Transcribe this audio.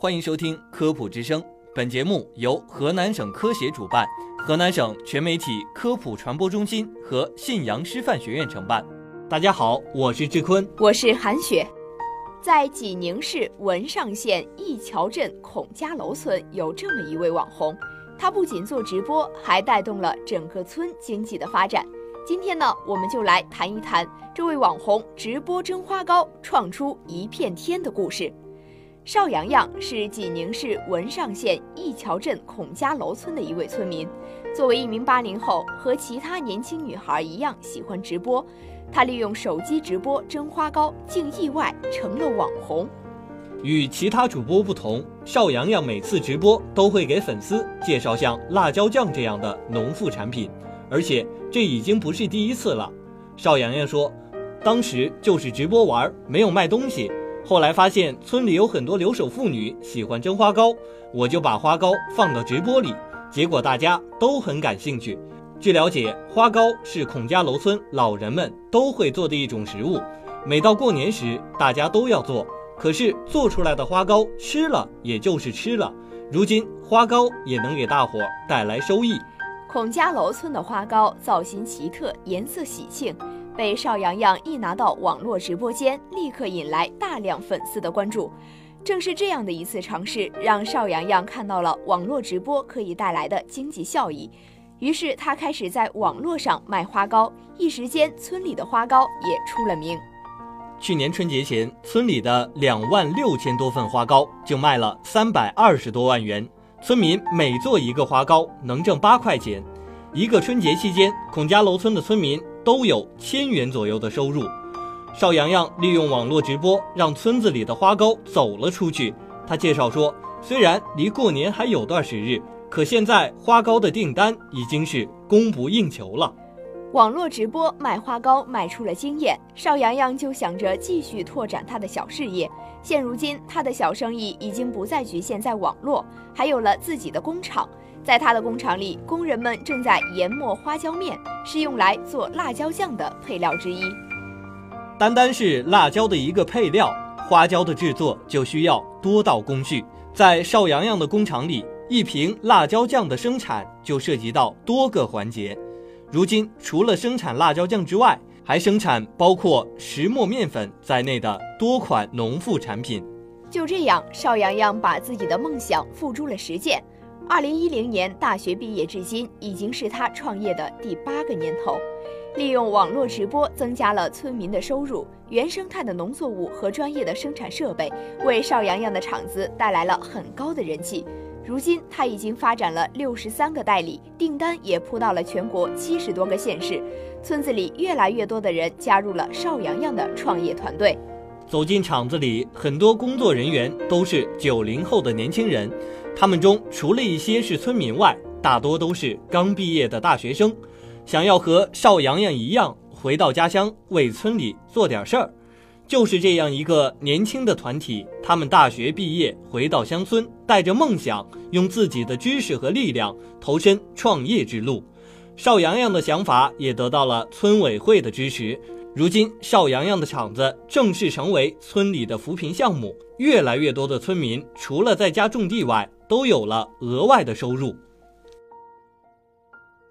欢迎收听《科普之声》，本节目由河南省科协主办，河南省全媒体科普传播中心和信阳师范学院承办。大家好，我是志坤，我是韩雪。在济宁市文上县义桥镇孔家楼村，有这么一位网红，他不仅做直播，还带动了整个村经济的发展。今天呢，我们就来谈一谈这位网红直播蒸花糕，创出一片天的故事。邵阳阳是济宁市文上县义桥镇孔家楼村的一位村民。作为一名八零后，和其他年轻女孩一样喜欢直播。她利用手机直播蒸花糕，竟意外成了网红。与其他主播不同，邵阳阳每次直播都会给粉丝介绍像辣椒酱这样的农副产品，而且这已经不是第一次了。邵阳阳说：“当时就是直播玩，没有卖东西。”后来发现村里有很多留守妇女喜欢蒸花糕，我就把花糕放到直播里，结果大家都很感兴趣。据了解，花糕是孔家楼村老人们都会做的一种食物，每到过年时大家都要做。可是做出来的花糕吃了也就是吃了，如今花糕也能给大伙带来收益。孔家楼村的花糕造型奇特，颜色喜庆。被邵阳阳一拿到网络直播间，立刻引来大量粉丝的关注。正是这样的一次尝试，让邵阳阳看到了网络直播可以带来的经济效益。于是他开始在网络上卖花糕，一时间村里的花糕也出了名。去年春节前，村里的两万六千多份花糕就卖了三百二十多万元，村民每做一个花糕能挣八块钱。一个春节期间，孔家楼村的村民。都有千元左右的收入。邵阳阳利用网络直播，让村子里的花糕走了出去。他介绍说，虽然离过年还有段时日，可现在花糕的订单已经是供不应求了。网络直播卖花糕卖出了经验，邵阳阳就想着继续拓展他的小事业。现如今，他的小生意已经不再局限在网络，还有了自己的工厂。在他的工厂里，工人们正在研磨花椒面，是用来做辣椒酱的配料之一。单单是辣椒的一个配料，花椒的制作就需要多道工序。在邵阳阳的工厂里，一瓶辣椒酱的生产就涉及到多个环节。如今，除了生产辣椒酱之外，还生产包括石磨面粉在内的多款农副产品。就这样，邵阳阳把自己的梦想付诸了实践。二零一零年大学毕业至今，已经是他创业的第八个年头。利用网络直播增加了村民的收入，原生态的农作物和专业的生产设备为邵阳阳的厂子带来了很高的人气。如今他已经发展了六十三个代理，订单也铺到了全国七十多个县市。村子里越来越多的人加入了邵阳阳的创业团队。走进厂子里，很多工作人员都是九零后的年轻人。他们中除了一些是村民外，大多都是刚毕业的大学生，想要和邵阳阳一样回到家乡为村里做点事儿。就是这样一个年轻的团体，他们大学毕业回到乡村，带着梦想，用自己的知识和力量投身创业之路。邵阳阳的想法也得到了村委会的支持。如今，邵阳阳的厂子正式成为村里的扶贫项目，越来越多的村民除了在家种地外，都有了额外的收入。